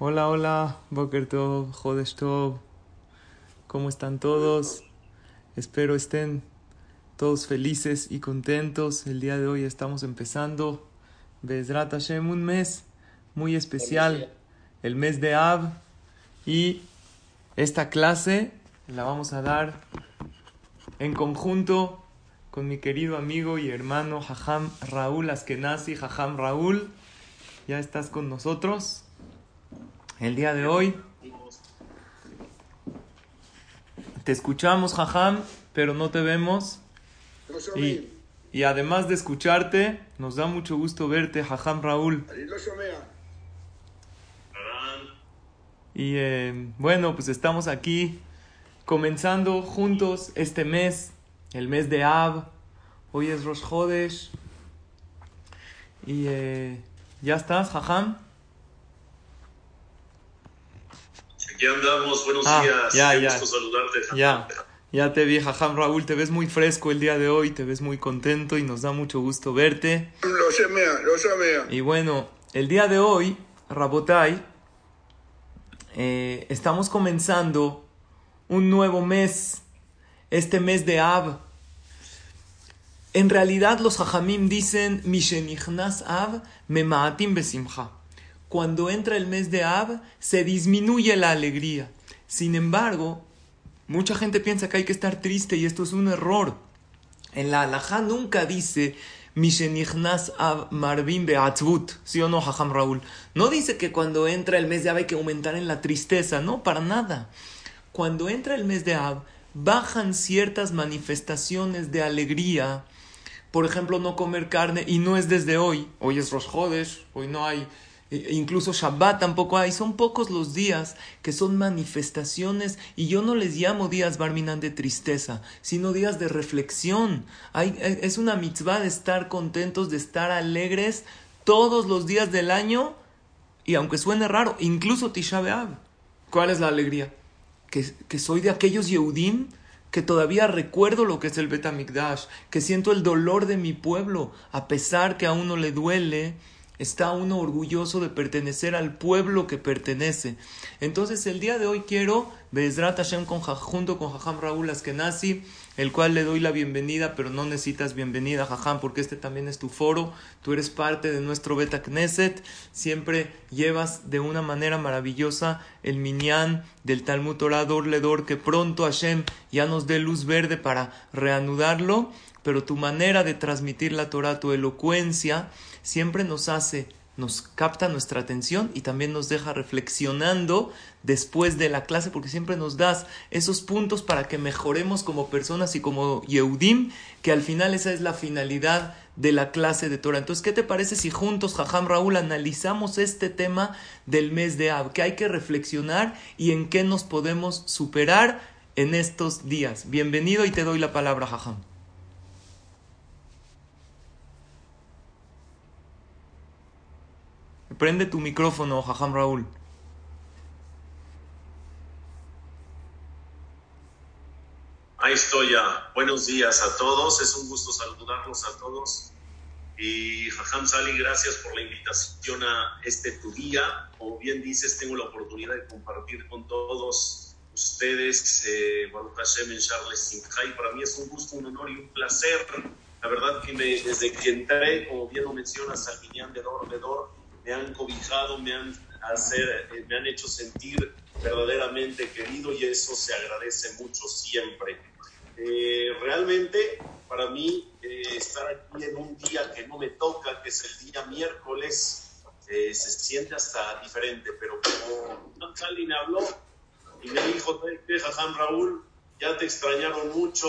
Hola, hola, Boker Tov, Tov. ¿Cómo están todos? Espero estén todos felices y contentos. El día de hoy estamos empezando Bezrat Hashem, un mes muy especial, el mes de Av. Y esta clase la vamos a dar en conjunto con mi querido amigo y hermano Jajam Raúl Askenazi. Jajam Raúl, ya estás con nosotros. El día de hoy te escuchamos, Jajam, pero no te vemos. Y, y además de escucharte, nos da mucho gusto verte, Jajam Raúl. Y eh, bueno, pues estamos aquí comenzando juntos este mes, el mes de Ab. Hoy es Rosh Hodesh. Y eh, ya estás, Jajam. Ya andamos, buenos ah, días. Ya, ya. gusto saludarte. Ya. Ya te vi, Jajam Raúl, te ves muy fresco el día de hoy, te ves muy contento y nos da mucho gusto verte. Lo llamea, lo llamea. Y bueno, el día de hoy, Rabotai, eh, estamos comenzando un nuevo mes, este mes de Ab. En realidad los Jajamim dicen, Mishenichnas Ab, Memaatim Besimcha. Cuando entra el mes de Ab, se disminuye la alegría. Sin embargo, mucha gente piensa que hay que estar triste y esto es un error. En la halajá nunca dice Mishenichnas Ab Marvin Beatzvut, ¿sí o no, Jajam Raúl? No dice que cuando entra el mes de Ab hay que aumentar en la tristeza, no, para nada. Cuando entra el mes de Ab, bajan ciertas manifestaciones de alegría. Por ejemplo, no comer carne, y no es desde hoy. Hoy es Rosh Hodesh, hoy no hay incluso Shabbat tampoco hay, son pocos los días que son manifestaciones y yo no les llamo días Barminan de tristeza, sino días de reflexión. Hay, e- es una mitzvah de estar contentos, de estar alegres todos los días del año y aunque suene raro, incluso Tisha B'Av. ¿Cuál es la alegría? Que, que soy de aquellos Yehudim que todavía recuerdo lo que es el Betamikdash, que siento el dolor de mi pueblo, a pesar que a uno le duele, está uno orgulloso de pertenecer al pueblo que pertenece. Entonces el día de hoy quiero, Bezrat Hashem con, junto con Jajam Raúl Askenazi, el cual le doy la bienvenida, pero no necesitas bienvenida, Jajam, porque este también es tu foro, tú eres parte de nuestro Beta Knesset, siempre llevas de una manera maravillosa el minyan del Talmud Torah Dor Ledor, que pronto Hashem ya nos dé luz verde para reanudarlo, pero tu manera de transmitir la Torah, tu elocuencia, siempre nos hace, nos capta nuestra atención y también nos deja reflexionando después de la clase, porque siempre nos das esos puntos para que mejoremos como personas y como Yehudim, que al final esa es la finalidad de la clase de Torah. Entonces, ¿qué te parece si juntos, Jajam Raúl, analizamos este tema del mes de Ab? Que hay que reflexionar y en qué nos podemos superar en estos días. Bienvenido y te doy la palabra, Jajam. Prende tu micrófono, Jajam Raúl. Ahí estoy ya. Buenos días a todos. Es un gusto saludarlos a todos. Y Jajam Sali, gracias por la invitación a este tu día. Como bien dices, tengo la oportunidad de compartir con todos ustedes eh, Baruch Hashem en Charles. Y para mí es un gusto, un honor y un placer. La verdad que me- desde que entré, como bien lo mencionas, al Minyan de Dor de Dor, me han cobijado, me han, hacer, eh, me han hecho sentir verdaderamente querido y eso se agradece mucho siempre. Eh, realmente, para mí, eh, estar aquí en un día que no me toca, que es el día miércoles, eh, se siente hasta diferente, pero como me habló y me dijo, "Te- Jajam Raúl, ya te extrañaron mucho,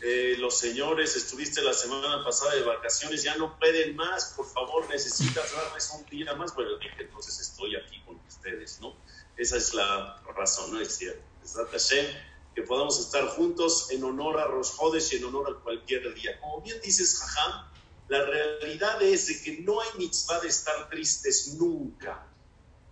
eh, los señores, estuviste la semana pasada de vacaciones, ya no pueden más, por favor, necesitas darles un día más. Bueno, dije, entonces estoy aquí con ustedes, ¿no? Esa es la razón, ¿no? Es cierto. Que podamos estar juntos en honor a Rosh Hodesh y en honor a cualquier día. Como bien dices, Jajam, la realidad es de que no hay mitzvah de estar tristes nunca.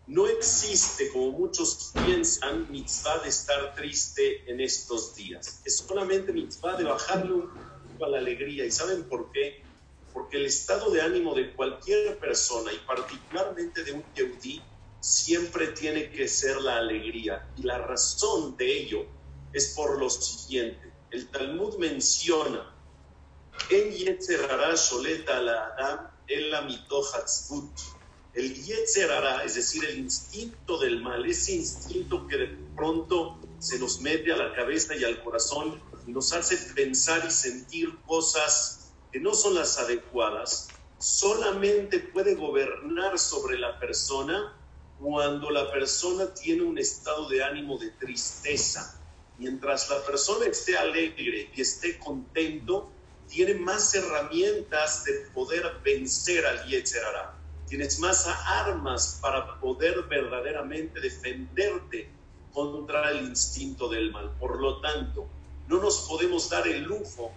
No existe, como muchos piensan, mitzvah de estar triste en estos días. Es solamente mitzvah de bajarle un poco a la alegría. ¿Y saben por qué? Porque el estado de ánimo de cualquier persona, y particularmente de un yehudí, siempre tiene que ser la alegría. Y la razón de ello es por lo siguiente. El Talmud menciona en Yetzerara Sholeta la Adam en la mitohatzbut. El Yetzerara, es decir, el instinto del mal, ese instinto que de pronto se nos mete a la cabeza y al corazón y nos hace pensar y sentir cosas que no son las adecuadas, solamente puede gobernar sobre la persona cuando la persona tiene un estado de ánimo de tristeza. Mientras la persona esté alegre y esté contento, tiene más herramientas de poder vencer al Yetzerara. Tienes más armas para poder verdaderamente defenderte contra el instinto del mal. Por lo tanto, no nos podemos dar el lujo,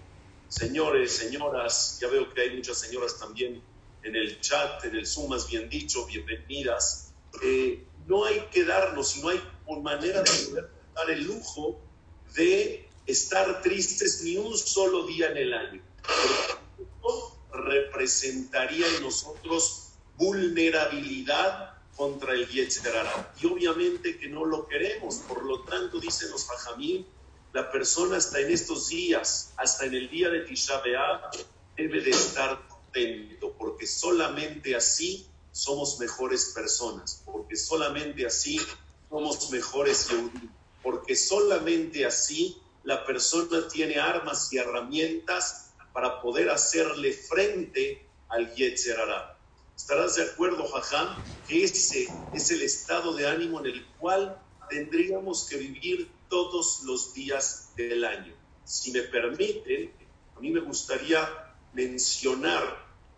señores, señoras, ya veo que hay muchas señoras también en el chat, en el Zoom más bien dicho, bienvenidas. Eh, no hay que darnos, no hay manera de poder dar el lujo de estar tristes ni un solo día en el año. Esto representaría en nosotros vulnerabilidad contra el Yetzerara. Y obviamente que no lo queremos. Por lo tanto, dicen los Fajamín, la persona hasta en estos días, hasta en el día de Tisha debe de estar contento, porque solamente así somos mejores personas, porque solamente así somos mejores Yehudim, porque solamente así la persona tiene armas y herramientas para poder hacerle frente al Yetzerara. ¿Estarás de acuerdo, Jajam, que ese es el estado de ánimo en el cual tendríamos que vivir todos los días del año? Si me permiten, a mí me gustaría mencionar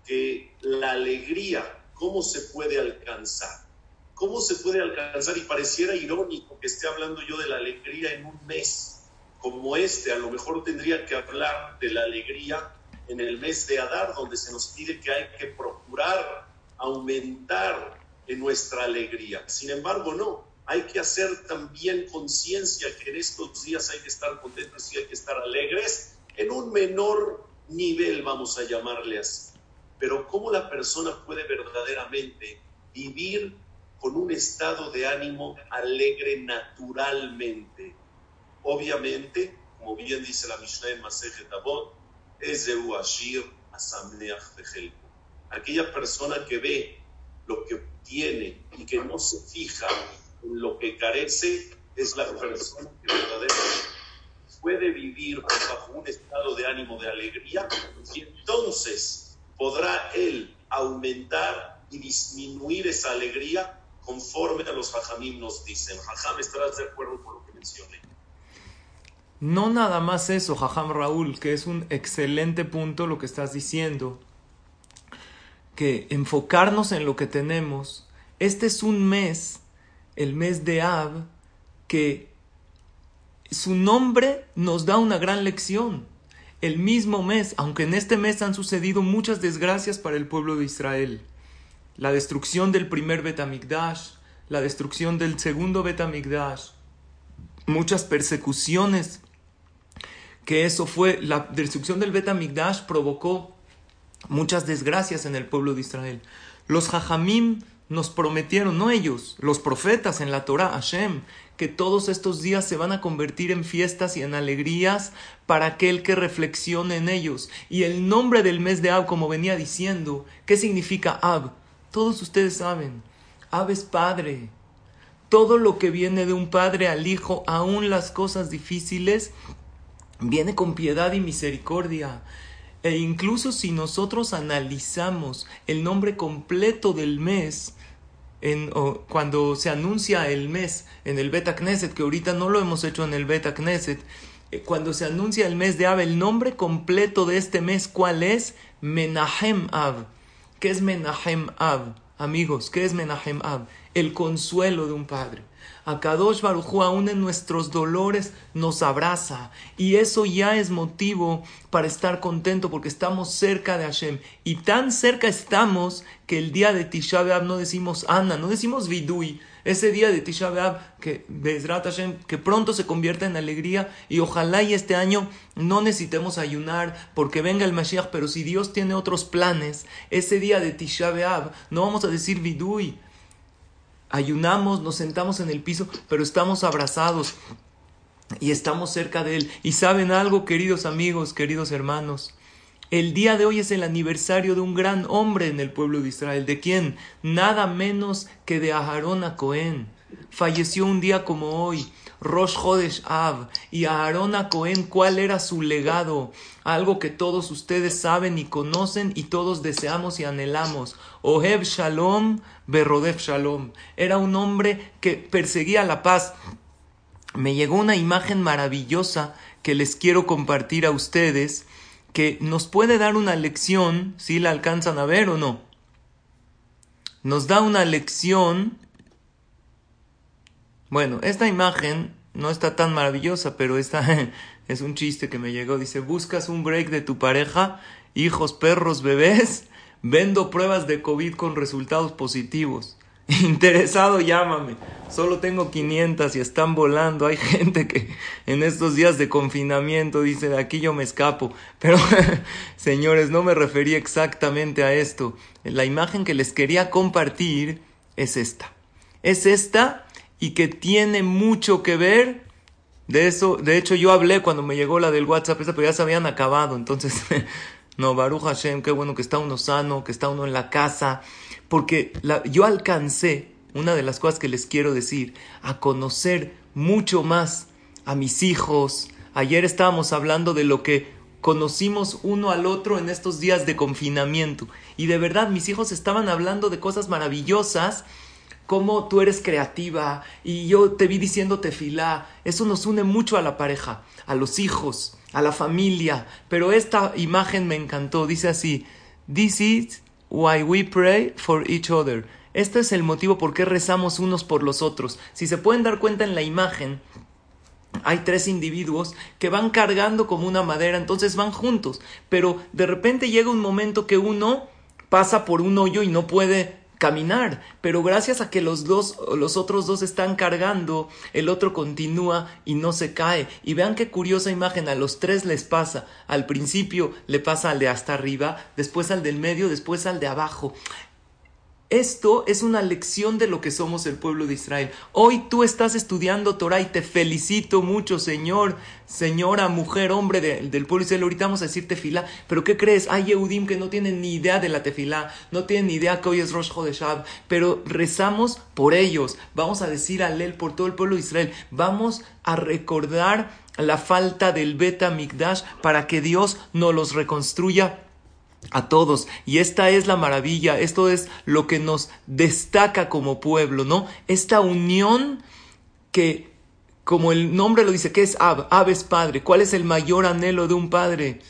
que la alegría, ¿cómo se puede alcanzar? ¿Cómo se puede alcanzar? Y pareciera irónico que esté hablando yo de la alegría en un mes como este, a lo mejor tendría que hablar de la alegría en el mes de Adar, donde se nos pide que hay que procurar aumentar en nuestra alegría. Sin embargo, no, hay que hacer también conciencia que en estos días hay que estar contentos y hay que estar alegres en un menor nivel, vamos a llamarle así. Pero cómo la persona puede verdaderamente vivir con un estado de ánimo alegre naturalmente, Obviamente, como bien dice la Mishnah en Masejet es de Uashir Asamneach Aquella persona que ve lo que tiene y que no se fija en lo que carece, es la persona que verdaderamente puede vivir bajo un estado de ánimo de alegría y entonces podrá él aumentar y disminuir esa alegría conforme a los hajamim nos dicen. Hajam, estarás de acuerdo con lo que mencioné. No nada más eso, Jajam Raúl, que es un excelente punto lo que estás diciendo, que enfocarnos en lo que tenemos. Este es un mes, el mes de Ab, que su nombre nos da una gran lección. El mismo mes, aunque en este mes han sucedido muchas desgracias para el pueblo de Israel. La destrucción del primer Betamigdash, la destrucción del segundo Betamigdash, muchas persecuciones que eso fue, la destrucción del Bet provocó muchas desgracias en el pueblo de Israel. Los Jajamim nos prometieron, no ellos, los profetas en la Torah, Hashem, que todos estos días se van a convertir en fiestas y en alegrías para aquel que reflexione en ellos. Y el nombre del mes de Ab, como venía diciendo, ¿qué significa Ab? Todos ustedes saben, Ab es padre. Todo lo que viene de un padre al hijo, aun las cosas difíciles, viene con piedad y misericordia. E incluso si nosotros analizamos el nombre completo del mes, en, cuando se anuncia el mes en el Beta Knesset, que ahorita no lo hemos hecho en el Beta Knesset, eh, cuando se anuncia el mes de Ab, el nombre completo de este mes, ¿cuál es? Menahem Ab. ¿Qué es Menahem Ab? Amigos, ¿qué es Menahem Ab? El consuelo de un padre. A Kadosh Barujú aún en nuestros dolores nos abraza. Y eso ya es motivo para estar contento porque estamos cerca de Hashem. Y tan cerca estamos que el día de Tisha B'Av no decimos Ana, no decimos Vidui, ese día de Tisha B'Av que Hashem que pronto se convierta en alegría y ojalá y este año no necesitemos ayunar porque venga el Mashiach, pero si Dios tiene otros planes, ese día de Tisha B'Av no vamos a decir Vidui, ayunamos, nos sentamos en el piso, pero estamos abrazados y estamos cerca de Él. Y saben algo, queridos amigos, queridos hermanos, el día de hoy es el aniversario de un gran hombre en el pueblo de Israel. ¿De quién? Nada menos que de Aharón a Cohen. Falleció un día como hoy. Rosh Hodesh Av y Aarón a Cohen, ¿cuál era su legado? Algo que todos ustedes saben y conocen y todos deseamos y anhelamos. Oheb Shalom, Berrodef Shalom. Era un hombre que perseguía la paz. Me llegó una imagen maravillosa que les quiero compartir a ustedes que nos puede dar una lección, si la alcanzan a ver o no. Nos da una lección bueno, esta imagen no está tan maravillosa, pero esta es un chiste que me llegó. Dice, buscas un break de tu pareja, hijos, perros, bebés, vendo pruebas de COVID con resultados positivos. Interesado, llámame. Solo tengo 500 y están volando. Hay gente que en estos días de confinamiento dice, de aquí yo me escapo. Pero, señores, no me refería exactamente a esto. La imagen que les quería compartir es esta. Es esta y que tiene mucho que ver. De eso, de hecho, yo hablé cuando me llegó la del WhatsApp, pero ya se habían acabado. Entonces, no, Baruch Hashem, qué bueno que está uno sano, que está uno en la casa. Porque yo alcancé, una de las cosas que les quiero decir, a conocer mucho más a mis hijos. Ayer estábamos hablando de lo que conocimos uno al otro en estos días de confinamiento. Y de verdad, mis hijos estaban hablando de cosas maravillosas cómo tú eres creativa y yo te vi diciéndote filá. Eso nos une mucho a la pareja, a los hijos, a la familia. Pero esta imagen me encantó. Dice así: This is why we pray for each other. Este es el motivo por qué rezamos unos por los otros. Si se pueden dar cuenta en la imagen, hay tres individuos que van cargando como una madera, entonces van juntos. Pero de repente llega un momento que uno pasa por un hoyo y no puede caminar, pero gracias a que los dos, los otros dos están cargando, el otro continúa y no se cae. Y vean qué curiosa imagen, a los tres les pasa. Al principio le pasa al de hasta arriba, después al del medio, después al de abajo. Esto es una lección de lo que somos el pueblo de Israel. Hoy tú estás estudiando Torah y te felicito mucho, Señor, señora, mujer, hombre del pueblo de Israel. Ahorita vamos a decir tefilá, pero ¿qué crees? Hay Yehudim que no tienen ni idea de la tefilá, no tienen ni idea que hoy es Rosh Hodeshab, pero rezamos por ellos. Vamos a decir alel por todo el pueblo de Israel. Vamos a recordar la falta del Beta Mikdash para que Dios nos los reconstruya a todos. Y esta es la maravilla, esto es lo que nos destaca como pueblo, ¿no? Esta unión que, como el nombre lo dice, ¿qué es Ab? Padre. ¿Cuál es el mayor anhelo de un padre?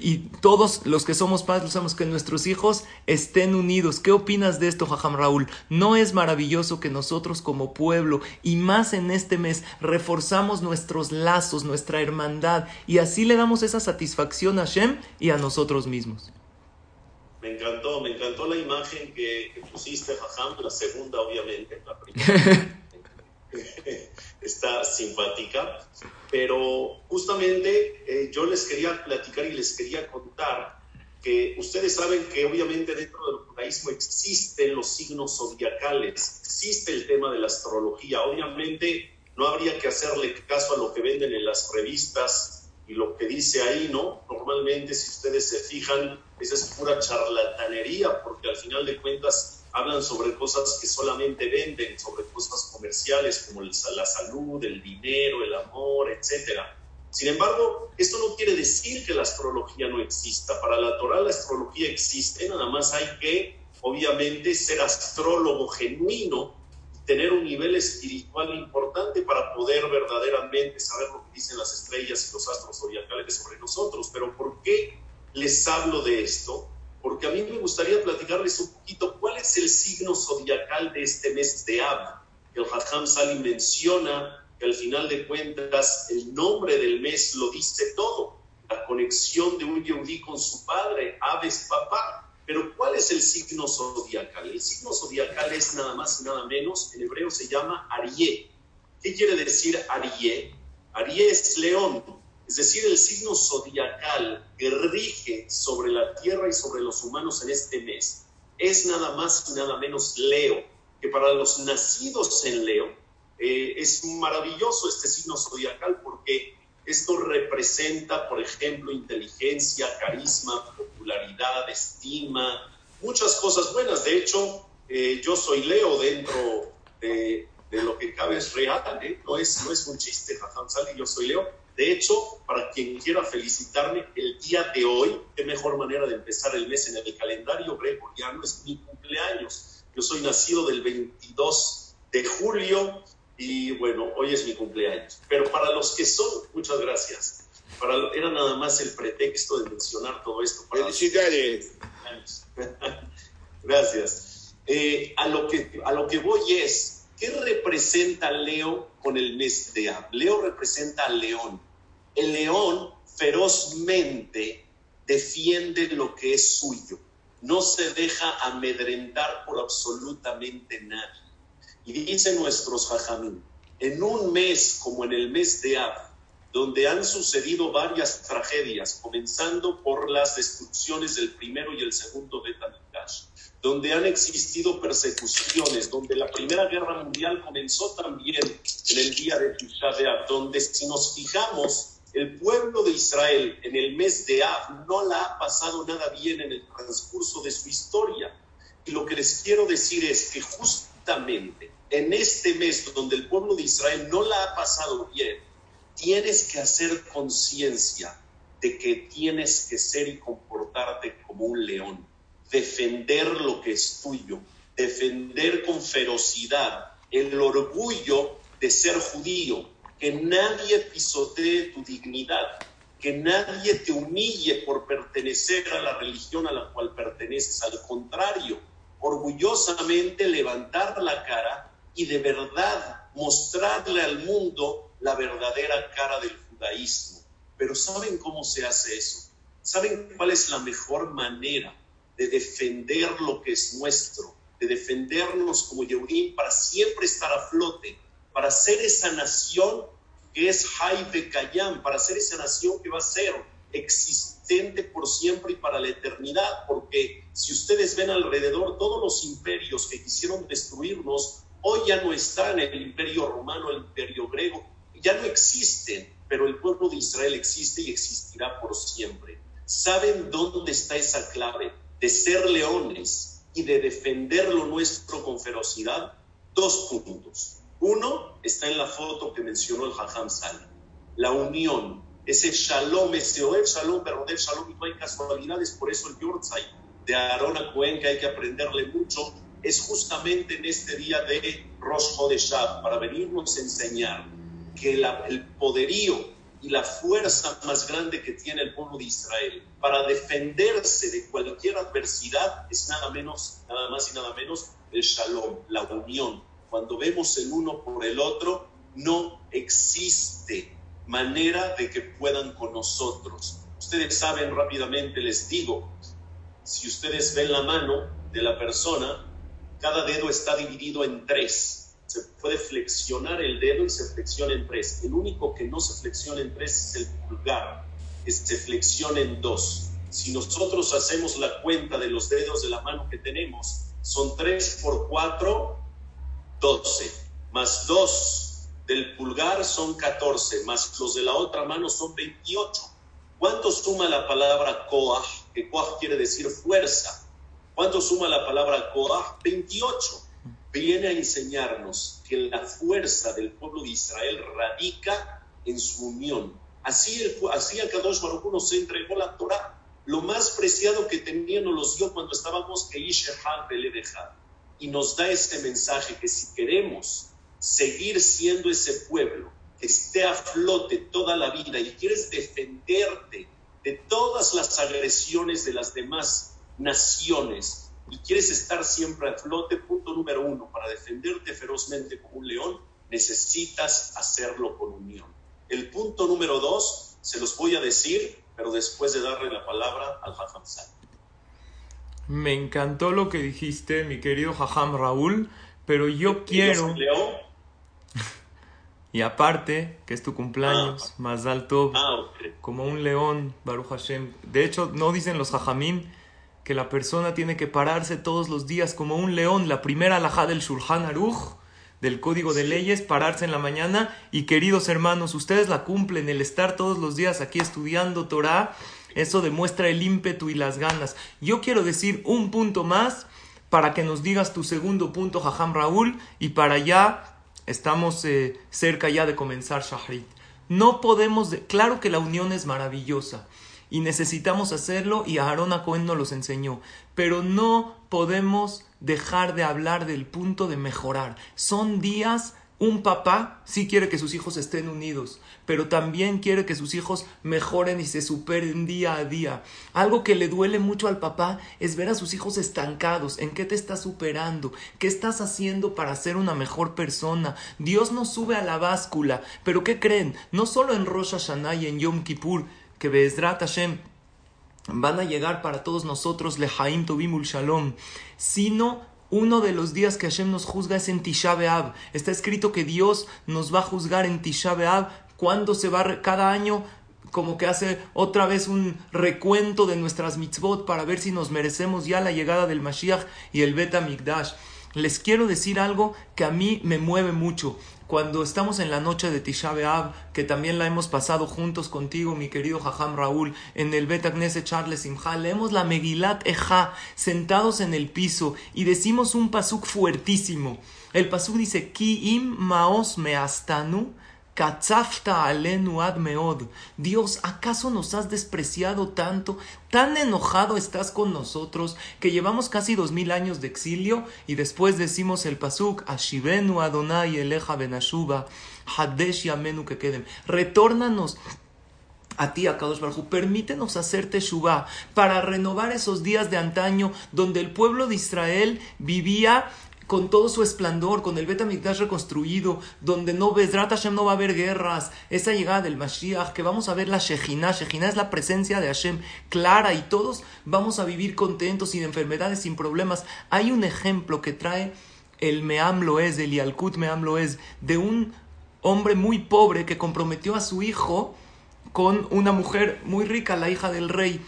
Y todos los que somos padres sabemos que nuestros hijos estén unidos. ¿Qué opinas de esto, Jajam Raúl? ¿No es maravilloso que nosotros como pueblo, y más en este mes, reforzamos nuestros lazos, nuestra hermandad, y así le damos esa satisfacción a Shem y a nosotros mismos? Me encantó, me encantó la imagen que, pusiste, Jajam, la segunda obviamente, la primera. Está simpática, pero justamente eh, yo les quería platicar y les quería contar que ustedes saben que obviamente dentro del judaísmo existen los signos zodiacales, existe el tema de la astrología, obviamente no habría que hacerle caso a lo que venden en las revistas y lo que dice ahí, ¿no? Normalmente si ustedes se fijan, esa es pura charlatanería, porque al final de cuentas hablan sobre cosas que solamente venden, sobre cosas comerciales como la salud, el dinero, el amor, etc. Sin embargo, esto no quiere decir que la astrología no exista. Para la Torah la astrología existe, nada más hay que, obviamente, ser astrólogo genuino, tener un nivel espiritual importante para poder verdaderamente saber lo que dicen las estrellas y los astros zodiacales sobre nosotros. Pero ¿por qué les hablo de esto? Porque a mí me gustaría platicarles un poquito cuál es el signo zodiacal de este mes de Ab. El Hadham Sali menciona que al final de cuentas el nombre del mes lo dice todo. La conexión de un yehudí con su padre, Ab es papá. Pero ¿cuál es el signo zodiacal? El signo zodiacal es nada más y nada menos, en hebreo se llama Arié. ¿Qué quiere decir Arié? Arié es león, es decir, el signo zodiacal que rige sobre la tierra y sobre los humanos en este mes, es nada más y nada menos Leo. que para los nacidos en Leo eh, es maravilloso este signo zodiacal porque esto representa, por ejemplo, inteligencia, carisma, popularidad, estima, muchas cosas buenas. De hecho, eh, yo soy Leo dentro de, lo que cabe es real, ¿eh? no, es, no es un chiste, Jajam Sali, yo soy Leo. De hecho, para quien quiera felicitarme, el día de hoy, qué mejor manera de empezar el mes en el calendario gregoriano, es mi cumpleaños. Yo soy nacido del 22 de julio y bueno, hoy es mi cumpleaños. Pero para los que son, muchas gracias. Para, era nada más el pretexto de mencionar todo esto. Felicidades. Gracias. Eh, a, lo que, a lo que voy es, ¿qué representa Leo con el mes de Ab? Leo representa al león. El león ferozmente defiende lo que es suyo. No se deja amedrentar por absolutamente nadie. Y dicen nuestros jajamín, en un mes como en el mes de Ab, donde han sucedido varias tragedias, comenzando por las destrucciones del primero y el segundo Betamikash, donde han existido persecuciones, donde la Primera Guerra Mundial comenzó también en el día de Tisha donde si nos fijamos, el pueblo de Israel en el mes de Ab no la ha pasado nada bien en el transcurso de su historia. Y lo que les quiero decir es que en este mes donde el pueblo de Israel no la ha pasado bien, tienes que hacer conciencia de que tienes que ser y comportarte como un león, defender lo que es tuyo, defender con ferocidad el orgullo de ser judío, que nadie pisotee tu dignidad, que nadie te humille por pertenecer a la religión a la cual perteneces, al contrario, orgullosamente levantar la cara y de verdad mostrarle al mundo la verdadera cara del judaísmo. Pero ¿saben cómo se hace eso? ¿Saben cuál es la mejor manera de defender lo que es nuestro, de defendernos como Yehudim para siempre estar a flote, para ser esa nación que es Haibe Kayam, para ser esa nación que va a ser existente por siempre y para la eternidad, porque si ustedes ven alrededor todos los imperios que quisieron destruirnos, Hoy ya no están el imperio romano, el imperio griego, ya no existen, pero el pueblo de Israel existe y existirá por siempre. ¿Saben dónde está esa clave de ser leones y de defender lo nuestro con ferocidad? Dos puntos. Uno está en la foto que mencionó el Hajam Sal, la unión, ese shalom, ese oer shalom, del shalom, no hay casualidades, por eso el Yortzai de Aarón a Cohen, que hay que aprenderle mucho, es justamente en este día de Rosh Hodeshav para venirnos a enseñar que el poderío y la fuerza más grande que tiene el pueblo de Israel para defenderse de cualquier adversidad es nada menos, nada más y nada menos el shalom, la unión. Cuando vemos el uno por el otro, no existe manera de que puedan con nosotros. Ustedes saben rápidamente, les digo, si ustedes ven la mano de la persona, cada dedo está dividido en tres. Se puede flexionar el dedo y se flexiona en tres. El único que no se flexiona en tres es el pulgar, se flexiona en dos. Si nosotros hacemos la cuenta de los dedos de la mano que tenemos, son tres por cuatro, doce. Más dos del pulgar son catorce. más los de la otra mano son veintiocho. ¿Cuánto suma la palabra koah? Que koah quiere decir fuerza. ¿Cuánto suma la palabra Koah? 28. Viene a enseñarnos que la fuerza del pueblo de Israel radica en su unión. Así el, así el Kadosh Baruch nos entregó la Torah. Lo más preciado que tenía nos los dio cuando estábamos que Y nos da este mensaje que si queremos seguir siendo ese pueblo que esté a flote toda la vida y quieres defenderte de todas las agresiones de las demás naciones y quieres estar siempre a flote, punto número uno, para defenderte ferozmente como un león, necesitas hacerlo con unión. El punto número dos, se los voy a decir, pero después de darle la palabra al Jajam Me encantó lo que dijiste, mi querido Jajam Raúl, pero yo quiero... y aparte, que es tu cumpleaños, ah. más alto, ah, como un león, Baruch Hashem. De hecho, no dicen los Jajamín que la persona tiene que pararse todos los días como un león. La primera alajá del Shulchan Aruch, del Código de Leyes, pararse en la mañana. Y queridos hermanos, ustedes la cumplen, el estar todos los días aquí estudiando Torah, eso demuestra el ímpetu y las ganas. Yo quiero decir un punto más para que nos digas tu segundo punto, Jajam Raúl, y para allá estamos eh, cerca ya de comenzar Shahrit. No podemos, claro que la unión es maravillosa y necesitamos hacerlo y Aarón Cohen nos los enseñó, pero no podemos dejar de hablar del punto de mejorar. Son días un papá sí quiere que sus hijos estén unidos, pero también quiere que sus hijos mejoren y se superen día a día. Algo que le duele mucho al papá es ver a sus hijos estancados. ¿En qué te estás superando? ¿Qué estás haciendo para ser una mejor persona? Dios nos sube a la báscula, pero ¿qué creen? No solo en Rosh Hashanah y en Yom Kippur, que Be'ezrat Hashem van a llegar para todos nosotros Lehaim Tobimul Shalom, sino uno de los días que Hashem nos juzga es en Tisha B'Av. Está escrito que Dios nos va a juzgar en Tisha B'Av cuando se va cada año como que hace otra vez un recuento de nuestras mitzvot para ver si nos merecemos ya la llegada del Mashiach y el Bet Mikdash. Les quiero decir algo que a mí me mueve mucho cuando estamos en la noche de Tisha que también la hemos pasado juntos contigo, mi querido Jajam Raúl, en el Bet Charles Simcha, leemos la Megilat Eja, sentados en el piso, y decimos un pasuk fuertísimo. El pasuk dice, Ki im maos meastanu, alenu. Dios, ¿acaso nos has despreciado tanto? ¿Tan enojado estás con nosotros que llevamos casi dos mil años de exilio y después decimos el pasuk Ashivenu Adonai eleja benashuba hadesh yamenu que queden. Retórnanos a ti, a Kadosh Baruj permítenos hacer Teshuvah para renovar esos días de antaño donde el pueblo de Israel vivía con todo su esplendor, con el Bet reconstruido, donde no Bezrat Hashem no va a haber guerras, esa llegada del Mashiach, que vamos a ver la Shejina, Shejina es la presencia de Hashem clara y todos vamos a vivir contentos, sin enfermedades, sin problemas. Hay un ejemplo que trae el Meam Loez, el Yalkut Meam Loez, de un hombre muy pobre que comprometió a su hijo con una mujer muy rica, la hija del rey.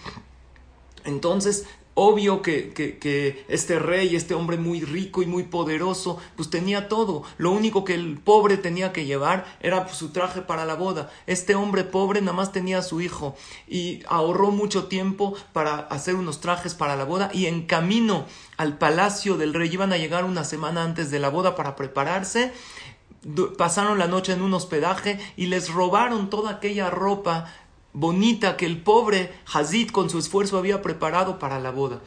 Entonces Obvio que, que, este rey, este hombre muy rico y muy poderoso, pues tenía todo. Lo único que el pobre tenía que llevar era pues, su traje para la boda. Este hombre pobre nada más tenía a su hijo y ahorró mucho tiempo para hacer unos trajes para la boda y en camino al palacio del rey iban a llegar una semana antes de la boda para prepararse pasaron la noche en un hospedaje y les robaron toda aquella ropa bonita que el pobre Hazid con su esfuerzo había preparado para la boda.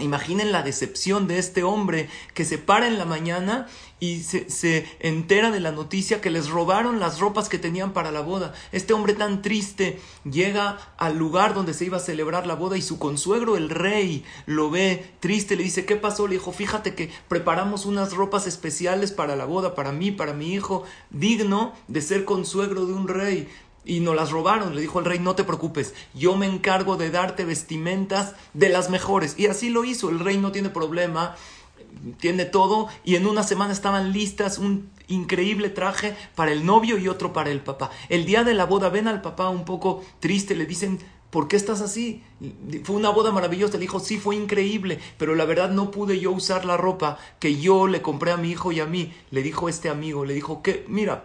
Imaginen la decepción de este hombre que se para en la mañana y se, se, entera de la noticia que les robaron las ropas que tenían para la boda. Este hombre tan triste llega al lugar donde se iba a celebrar la boda y su consuegro, el rey, lo ve triste, le dice, ¿qué pasó? Le dijo, fíjate que preparamos unas ropas especiales para la boda, para mí, para mi hijo, digno de ser consuegro de un rey y nos las robaron. Le dijo el rey, no te preocupes, yo me encargo de darte vestimentas de las mejores. Y así lo hizo, el rey no tiene problema, tiene todo y en una semana estaban listas un increíble traje para el novio y otro para el papá. El día de la boda ven al papá un poco triste, le dicen, ¿por qué estás así? Fue una boda maravillosa. Le dijo, sí, fue increíble, pero la verdad no pude yo usar la ropa que yo le compré a mi hijo y a mí. Le dijo este amigo, le dijo que, mira,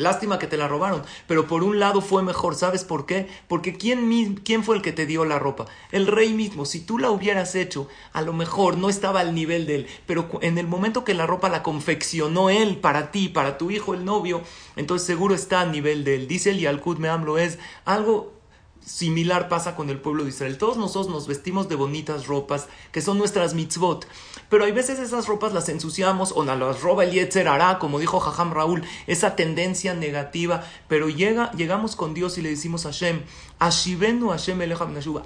Lástima que te la robaron, pero por un lado fue mejor, ¿sabes por qué? Porque ¿quién, ¿quién fue el que te dio la ropa? El rey mismo. Si tú la hubieras hecho, a lo mejor no estaba al nivel de él, pero en el momento que la ropa la confeccionó él para ti, para tu hijo, el novio, entonces seguro está a nivel de él. Dice el Yalkut Meamlo es algo similar pasa con el pueblo de Israel. Todos nosotros nos vestimos de bonitas ropas, que son nuestras mitzvot. Pero hay veces esas ropas las ensuciamos o nos las roba el Yetzer hará, como dijo Jajam Raúl, esa tendencia negativa. Pero llega, llegamos con Dios y le decimos a Hashem, Ashivenu Hashem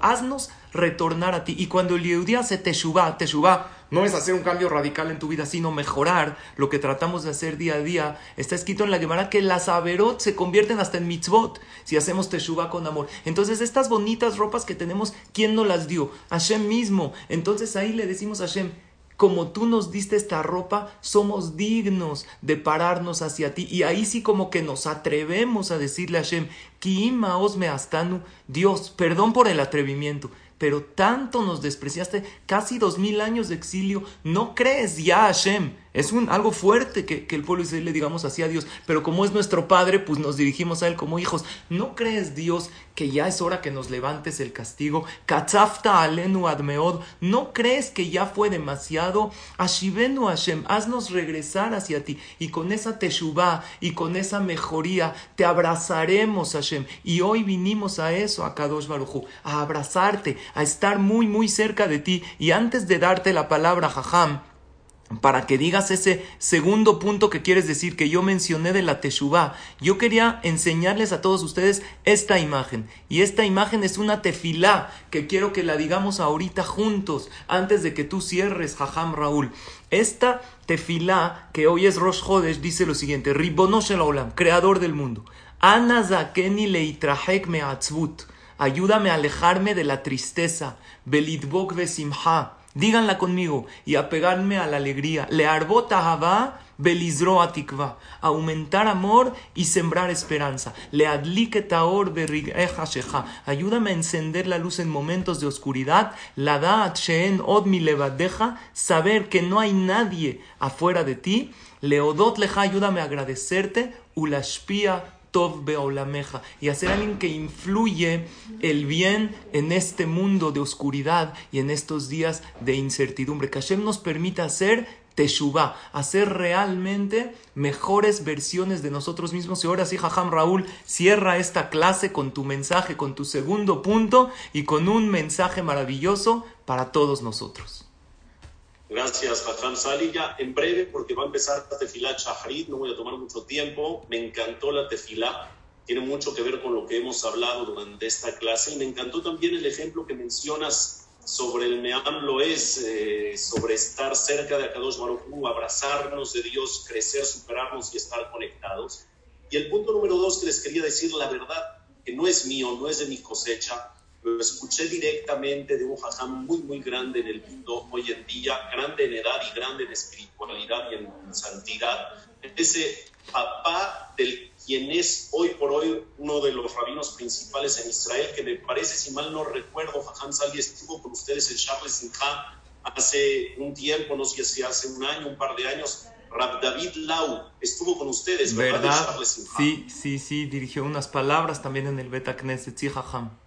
haznos retornar a ti. Y cuando el Yehudí hace Teshuvah, Teshuvah no es hacer un cambio radical en tu vida, sino mejorar lo que tratamos de hacer día a día. Está escrito en la Gemara que las averot se convierten hasta en mitzvot si hacemos Teshuvah con amor. Entonces estas bonitas ropas que tenemos, ¿quién nos las dio? Hashem mismo. Entonces ahí le decimos a Hashem, como tú nos diste esta ropa, somos dignos de pararnos hacia ti. Y ahí sí como que nos atrevemos a decirle a Hashem, me astanu, Dios, perdón por el atrevimiento, pero tanto nos despreciaste, casi dos mil años de exilio, no crees ya Hashem. Es un, algo fuerte que, el pueblo Israel le digamos así a Dios, pero como es nuestro Padre, pues nos dirigimos a Él como hijos. ¿No crees, Dios, que ya es hora que nos levantes el castigo? Katzafta alenu admeod, ¿no crees que ya fue demasiado? Ashivenu Hashem, haznos regresar hacia ti, y con esa teshuvah y con esa mejoría te abrazaremos, Hashem. Y hoy vinimos a eso, a Kadosh Baruchu, a abrazarte, a estar muy, muy cerca de ti. Y antes de darte la palabra, Jajam, para que digas ese segundo punto que quieres decir que yo mencioné de la Teshuvah, yo quería enseñarles a todos ustedes esta imagen. Y esta imagen es una tefilá que quiero que la digamos ahorita juntos, antes de que tú cierres, Jajam Raúl. Esta tefilá, que hoy es Rosh Hodesh, dice lo siguiente: Ribonosh el Olam, creador del mundo. Ana zakeni leitrahek me'atzvut. Ayúdame a alejarme de la tristeza. Belitbok vesimha Díganla conmigo y apegarme a la alegría. Le arbota belizro atikva. Aumentar amor y sembrar esperanza. Le adlike taor Ayúdame a encender la luz en momentos de oscuridad. La da sheen od mi levadeja. Saber que no hay nadie afuera de ti. Leodot leja. Ayúdame a agradecerte. Ulashpia Beolameja y hacer alguien que influye el bien en este mundo de oscuridad y en estos días de incertidumbre. Que Hashem nos permita hacer Teshuvah, hacer realmente mejores versiones de nosotros mismos. Y ahora sí, Jajam Raúl, cierra esta clase con tu mensaje, con tu segundo punto y con un mensaje maravilloso para todos nosotros. Gracias, Hassan Sali. Ya en breve, porque va a empezar la tefilá Chaharit, no voy a tomar mucho tiempo. Me encantó la tefilá, tiene mucho que ver con lo que hemos hablado durante esta clase. Y me encantó también el ejemplo que mencionas sobre el Meam lo es, eh, sobre estar cerca de Akadosh Baruch abrazarnos de Dios, crecer, superarnos y estar conectados. Y el punto número dos que les quería decir, la verdad, que no es mío, no es de mi cosecha, lo escuché directamente de un jajam muy, muy grande en el mundo hoy en día, grande en edad y grande en espiritualidad y en santidad. Ese papá del quien es hoy por hoy uno de los rabinos principales en Israel, que me parece, si mal no recuerdo, Jajam Sali estuvo con ustedes en Charles Sinha hace un tiempo, no sé si hace un año, un par de años, Rab David Lau estuvo con ustedes, ¿verdad? Sí, sí, sí, dirigió unas palabras también en el Beta Knesset, sí, Jajam.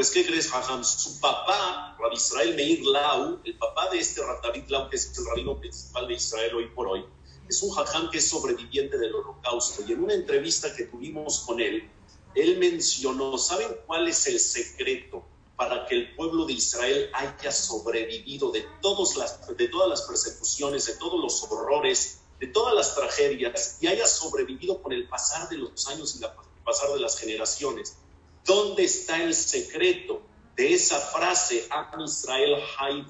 Pues, ¿qué crees, Jajam? Su papá, Rabbi Israel Meir Lau, el papá de este David Lau, que es el rabino principal de Israel hoy por hoy, es un Jajam que es sobreviviente del holocausto. Y en una entrevista que tuvimos con él, él mencionó, ¿saben cuál es el secreto para que el pueblo de Israel haya sobrevivido de, todas las, de todas las persecuciones, de todos los horrores, de todas las tragedias y haya sobrevivido con el pasar de los años y el pasar de las generaciones? ¿Dónde está el secreto de esa frase, Am Israel Hay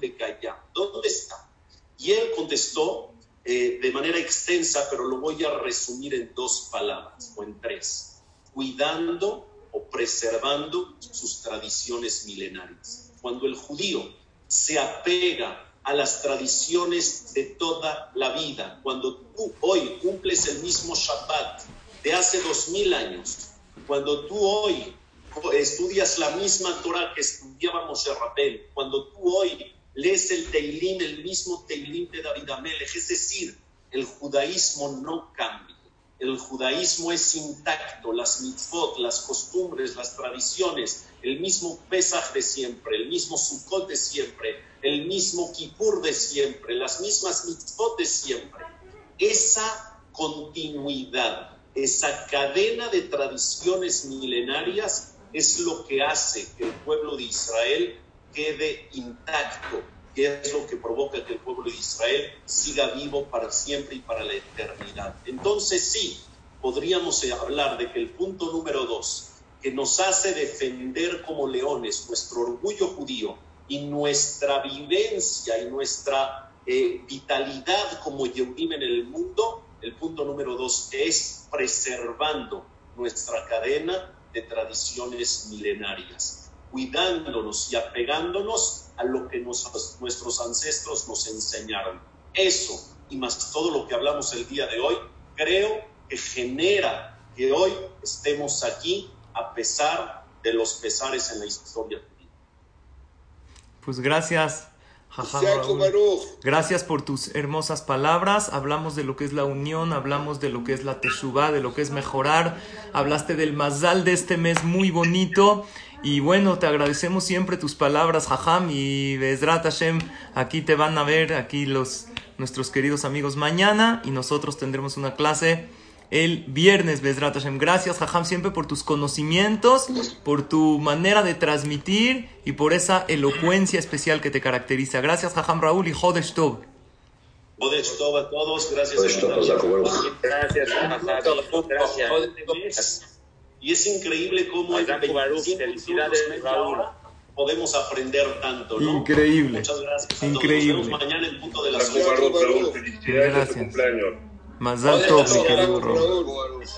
¿Dónde está? Y él contestó eh, de manera extensa, pero lo voy a resumir en dos palabras o en tres. Cuidando o preservando sus tradiciones milenarias. Cuando el judío se apega a las tradiciones de toda la vida, cuando tú hoy cumples el mismo Shabbat de hace dos mil años, cuando tú hoy estudias la misma Torah que estudiábamos en Rabel, cuando tú hoy lees el Teilim, el mismo Teilim de David Amelech, es decir, el judaísmo no cambia. El judaísmo es intacto, las mitzvot, las costumbres, las tradiciones, el mismo Pesach de siempre, el mismo Sukkot de siempre, el mismo Kippur de siempre, las mismas mitzvot de siempre. Esa continuidad, esa cadena de tradiciones milenarias es lo que hace que el pueblo de Israel quede intacto, que es lo que provoca que el pueblo de Israel siga vivo para siempre y para la eternidad. Entonces sí, podríamos hablar de que el punto número dos, que nos hace defender como leones nuestro orgullo judío y nuestra vivencia y nuestra eh, vitalidad como Yehudim en el mundo, el punto número dos es preservando nuestra cadena de tradiciones milenarias, cuidándonos y apegándonos a lo que nuestros ancestros nos enseñaron. Eso y más todo lo que hablamos el día de hoy, creo que genera que hoy estemos aquí a pesar de los pesares en la historia. Pues gracias, Gracias por tus hermosas palabras. Hablamos de lo que es la unión, hablamos de lo que es la teshuvah, de lo que es mejorar. Hablaste del mazal de este mes muy bonito. Y bueno, te agradecemos siempre tus palabras, Jajam. Y Bezrat Hashem, aquí te van a ver, aquí los nuestros queridos amigos mañana. Y nosotros tendremos una clase el viernes, Bezrat Hashem. Gracias, Jajam, siempre por tus conocimientos, por tu manera de transmitir y por esa elocuencia especial que te caracteriza. Gracias, Jajam Raúl y Jodesh Tov. Jodesh Tov a todos, gracias. Gracias, gracias. Y es increíble cómo 25 felicidades, Raúl. podemos aprender tanto, ¿no? Increíble. Muchas gracias a Increíble. todos. Nos vemos mañana en punto de las de tu Gracias. cumpleaños. Mazal Tov, mi querido. Raúl.